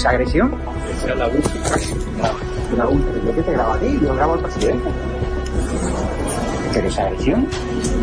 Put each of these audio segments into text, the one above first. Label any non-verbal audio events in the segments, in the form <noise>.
¿Esa agresión? Es la La última. ¿Yo qué te grabo a ti? Yo grabo al presidente. ¿Pero esa agresión?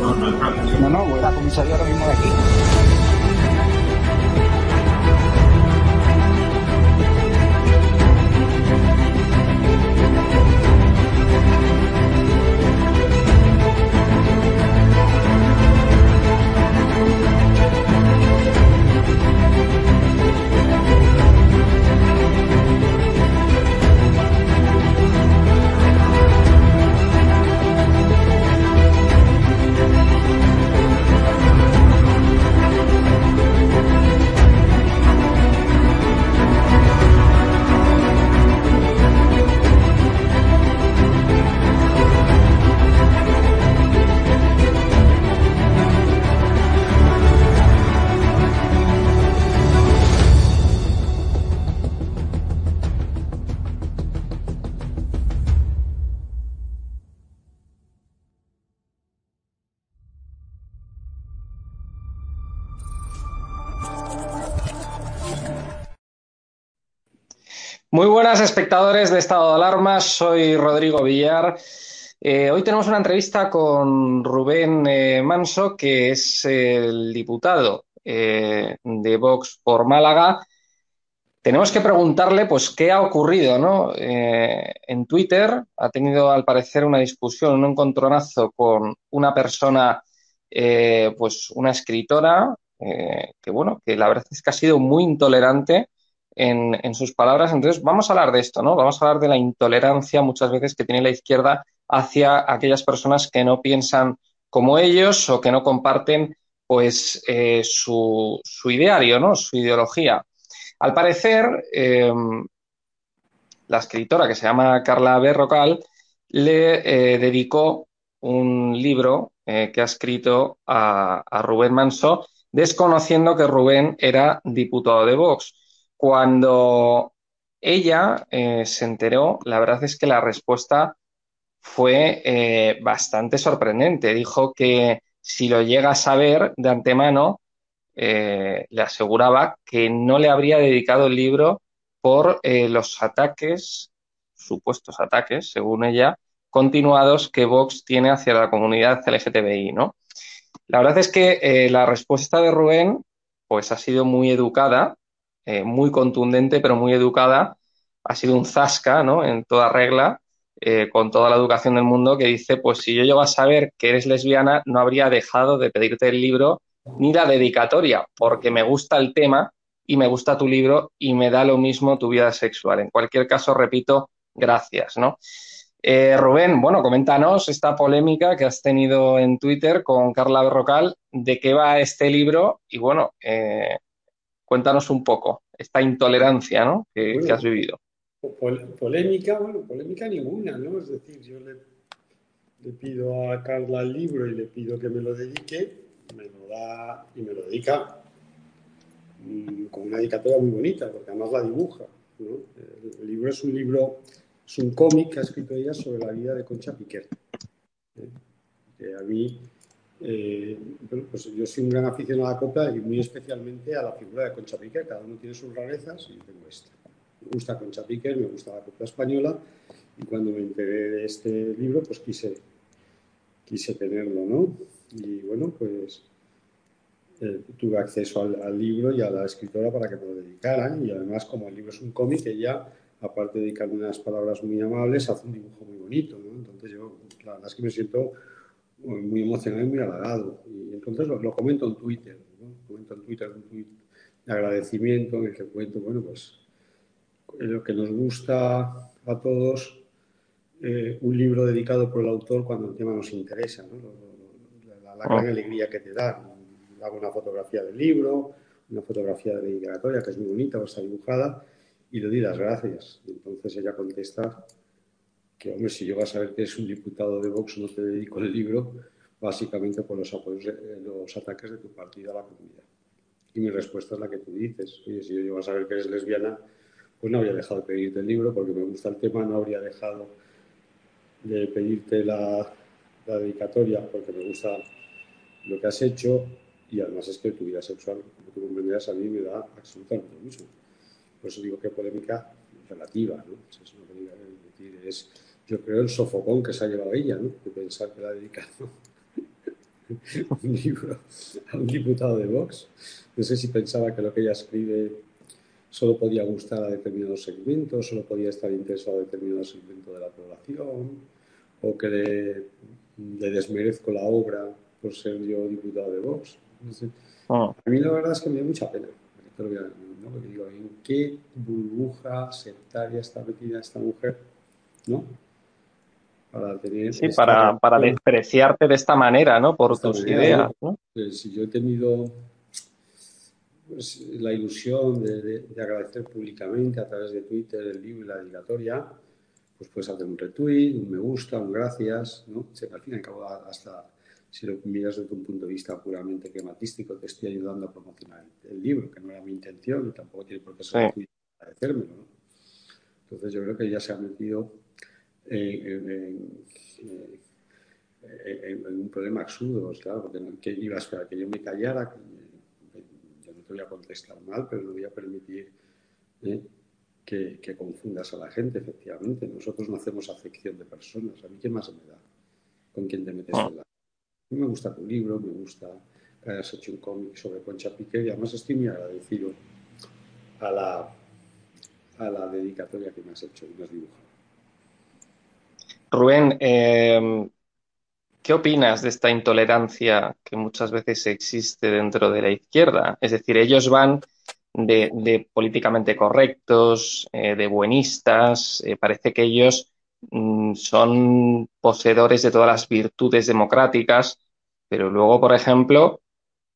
No, no es agresión. No, no, voy a la comisaría ahora mismo de aquí. Muy buenas espectadores de Estado de Alarma, soy Rodrigo Villar. Eh, hoy tenemos una entrevista con Rubén eh, Manso, que es el diputado eh, de Vox por Málaga. Tenemos que preguntarle, pues, qué ha ocurrido, ¿no? En Twitter ha tenido, al parecer, una discusión, un encontronazo con una persona, pues, una escritora, que, bueno, que la verdad es que ha sido muy intolerante en, sus palabras. Entonces, vamos a hablar de esto, ¿no? Vamos a hablar de la intolerancia muchas veces que tiene la izquierda hacia aquellas personas que no piensan como ellos o que no comparten, pues, eh, su, ideario, ¿no? Su ideología. Al parecer, eh, la escritora que se llama Carla Berrocal le eh, dedicó un libro que ha escrito a, Rubén Manso, desconociendo que Rubén era diputado de Vox. Cuando ella eh, se enteró, la verdad es que la respuesta fue eh, bastante sorprendente. Dijo que si lo llega a saber de antemano, eh, le aseguraba que no le habría dedicado el libro por los ataques, supuestos ataques, según ella, continuados que Vox tiene hacia la comunidad LGTBI, ¿no? La verdad es que la respuesta de Rubén, pues ha sido muy educada, eh, muy contundente, pero muy educada. Ha sido un zasca, ¿no? En toda regla, eh, con toda la educación del mundo, que dice, pues si yo llego a saber que eres lesbiana, no habría dejado de pedirte el libro ni la dedicatoria, porque me gusta el tema y me gusta tu libro y me da lo mismo tu vida sexual. En cualquier caso, repito, gracias, ¿no? Eh, Rubén, bueno, coméntanos esta polémica que has tenido en Twitter con Carla Berrocal, de qué va este libro y bueno, eh, cuéntanos un poco esta intolerancia ¿no? que, bueno, que, has vivido. Pol polémica, bueno, polémica ninguna, ¿no? Es decir, yo le, le, pido a Carla el libro y le pido que me lo dedique, me lo da y me lo dedica mmm, con una dedicatoria muy bonita, porque además la dibuja, ¿no? El, el libro es un libro es un cómic que ha escrito ella sobre la vida de Concha Piquer. ¿eh? Que a mí, eh, pues yo soy un gran aficionado a la copla y muy especialmente a la figura de Concha Piquer. Cada uno tiene sus rarezas y yo tengo esta. Me gusta Concha Piquer, me gusta la copla española y cuando me enteré de este libro, pues quise, quise tenerlo, ¿no? Y bueno, pues eh, tuve acceso al, al, libro y a la escritora para que me lo dedicaran y además como el libro es un cómic, ella aparte de dedicarme unas palabras muy amables, hace un dibujo muy bonito, ¿no? Entonces yo, la verdad es que me siento muy emocionado y muy halagado. Y entonces lo, lo comento en Twitter, ¿no? Comento en Twitter un tweet de agradecimiento en el que cuento, bueno, pues lo que nos gusta a todos, eh, un libro dedicado por el autor cuando el tema nos interesa, ¿no? La, la, la gran alegría que te da. Hago una fotografía del libro, una fotografía de dedicatoria que es muy bonita o está dibujada y le di las gracias. Entonces ella contesta que, hombre, si yo vas a saber que es un diputado de Vox, no te dedico el libro, básicamente por los, los ataques de tu partido a la comunidad. Y mi respuesta es la que tú dices. Oye, si yo llego a saber que eres lesbiana, pues no habría dejado de pedirte el libro porque me gusta el tema, no habría dejado de pedirte la, dedicatoria porque me gusta lo que has hecho y además es que tu vida sexual, como tú comprenderás, a mí me da absolutamente lo mismo. Por eso digo que polémica relativa, ¿no? Es yo creo el sofocón que se ha llevado ella, ¿no? De pensar que la ha dedicado <laughs> un libro a un diputado de Vox. No sé si pensaba que lo que ella escribe solo podía gustar a determinados segmentos, solo podía estar interesado a determinados segmentos de la población, o que le, desmerezco la obra por ser yo diputado de Vox. Ah. A mí la verdad es que me da mucha pena. Porque digo, ¿en qué burbuja sectaria está metida esta mujer? ¿No? Para tener... Sí, para, para, despreciarte de esta manera, ¿no? Por tus ideas, ¿no? Pues, si yo he tenido pues, la ilusión de, agradecer públicamente a través de Twitter el libro y la dedicatoria, pues puedes hacer un retweet, un me gusta, un gracias, ¿no? al fin y al cabo, hasta si lo miras desde un punto de vista puramente quematístico, te estoy ayudando a promocionar el libro, que no era mi intención y tampoco tiene por qué ser sí. agradecérmelo, ¿no? Entonces yo creo que ya se ha metido en, un problema absurdo, claro, porque que iba a esperar que yo me callara, yo no te voy a contestar mal, pero no voy a permitir ¿eh? que, que, confundas a la gente, efectivamente. Nosotros no hacemos afección de personas. ¿A mí qué más me da con quién te metes ah. en la... A mí me gusta tu libro, me gusta que hayas hecho un cómic sobre Concha Piqué y además estoy muy agradecido a la, a la dedicatoria que me has hecho y me has dibujado. Rubén, em, ¿qué opinas de esta intolerancia que muchas veces existe dentro de la izquierda? Es decir, ellos van de, políticamente correctos, eh, de buenistas, eh, parece que ellos mm, son poseedores de todas las virtudes democráticas, pero luego, por ejemplo,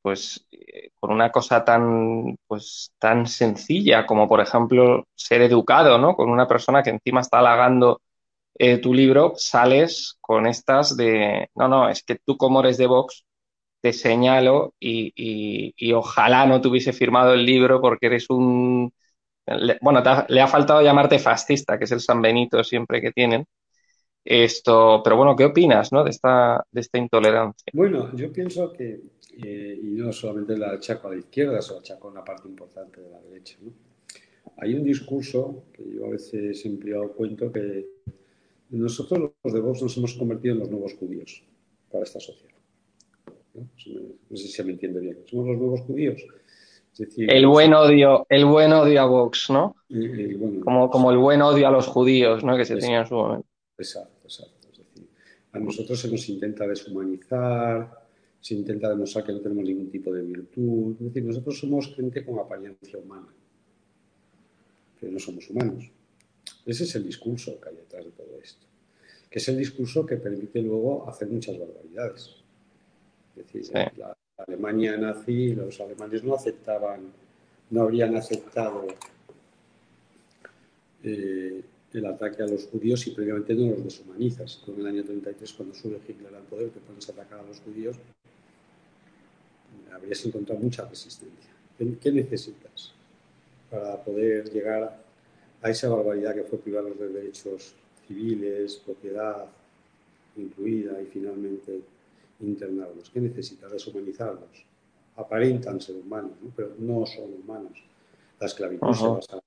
pues eh, por una cosa tan, pues, tan sencilla como, por ejemplo, ser educado, ¿no? Con una persona que encima está halagando eh, tu libro sales con estas de, no, no, es que tú como eres de Vox, te señalo y, ojalá no te hubiese firmado el libro porque eres un... bueno, le ha faltado llamarte fascista, que es el San Benito siempre que tienen. Esto, pero bueno, ¿qué opinas ¿no? de, esta, de esta intolerancia? Bueno, yo pienso que, eh, y no solamente la achaco a la izquierda, se la achaco a una parte importante de la derecha. Hay un discurso que yo a veces he empleado cuento que nosotros los de Vox nos hemos convertido en los nuevos judíos para esta sociedad. ¿No? sé si se me entiende bien. Somos los nuevos judíos. el buen odio, el buen odio a Vox, ¿no? como, como el buen odio a los judíos, ¿no? Que se tenía en su momento. Exacto, exacto. Es decir, a nosotros se nos intenta deshumanizar, se intenta demostrar que no tenemos ningún tipo de virtud. Es decir, nosotros somos gente con apariencia humana, pero no somos humanos. Ese es el discurso que hay detrás de todo esto, que es el discurso que permite luego hacer muchas barbaridades. Es decir, la, Alemania nazi, los alemanes no aceptaban, no habrían aceptado eh, el ataque a los judíos si previamente no los deshumanizas. En el año 33, cuando sube Hitler al poder, te pones a atacar a los judíos, habrías encontrado mucha resistencia. ¿Qué necesitas para poder llegar a esa barbaridad que fue privarlos de derechos civiles, propiedad incluida y finalmente internarlos. ¿Qué necesitas? Deshumanizarlos. Aparentan ser humanos, pero no son humanos. La esclavitud se basa,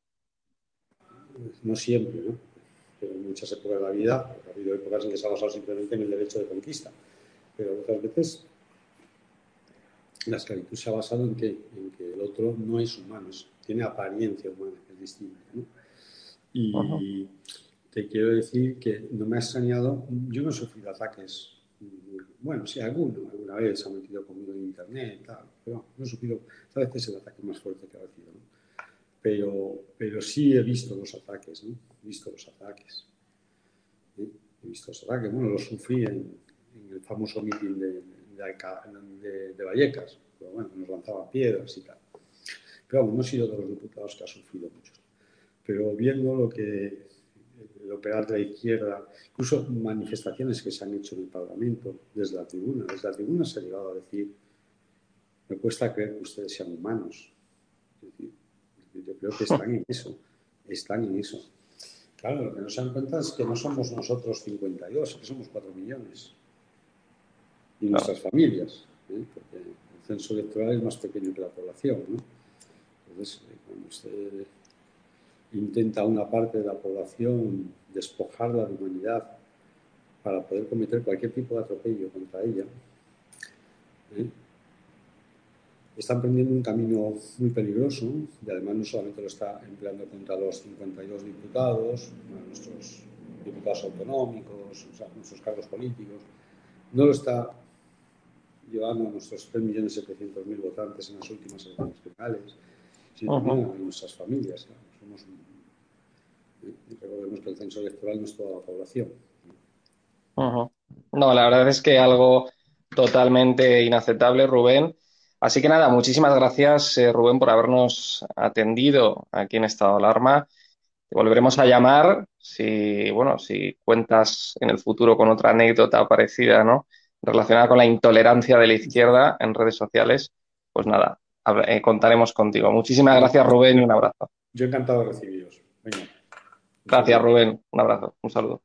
no siempre, ¿no? pero en muchas épocas de la vida, ha habido épocas en que se ha basado simplemente en el derecho de conquista, pero otras veces la esclavitud se ha basado en que, en que el otro no es humano, tiene apariencia humana, que es distinta. ¿no? Y te quiero decir que no me ha extrañado, yo no he sufrido ataques, bueno, sí, alguno, alguna vez se ha metido conmigo en internet, tal, pero no he sufrido, a veces es el ataque más fuerte que ha recibido, ¿no? pero, pero sí he visto los ataques, ¿no? He visto los ataques. He visto los ataques, bueno, los sufrí en, el famoso mitin de, de, de, Vallecas, pero bueno, nos lanzaban piedras y tal. Pero vamos, no he sido de los diputados que ha sufrido mucho. Pero viendo lo que el operar de la izquierda, incluso manifestaciones que se han hecho en el Parlamento desde la tribuna, desde la tribuna se ha llegado a decir, me cuesta creer que ustedes sean humanos. yo creo que están en eso, están en eso. Claro, lo que no se dan cuenta es que no somos nosotros 52, que somos 4 millones. Y nuestras familias, ¿eh? porque el censo electoral es más pequeño que la población. ¿no? Entonces, eh, cuando usted intenta una parte de la población despojarla de humanidad para poder cometer cualquier tipo de atropello contra ella, ¿eh? están prendiendo un camino muy peligroso y además no solamente lo está empleando contra los 52 diputados, nuestros diputados autonómicos, o sea, nuestros cargos políticos, no lo está llevando a nuestros 3.700.000 votantes en las últimas elecciones generales, sino uh a nuestras familias. Somos, recordemos que el censo electoral no es toda la población. No, la verdad es que algo totalmente inaceptable, Rubén. Así que nada, muchísimas gracias, eh, Rubén, por habernos atendido aquí en Estado Alarma. Te volveremos a llamar si, bueno, si cuentas en el futuro con otra anécdota parecida, ¿no? Relacionada con la intolerancia de la izquierda en redes sociales. Pues nada, eh, contaremos contigo. Muchísimas gracias, Rubén, y un abrazo. Yo encantado de recibiros. Gracias, Rubén. Un abrazo. Un saludo.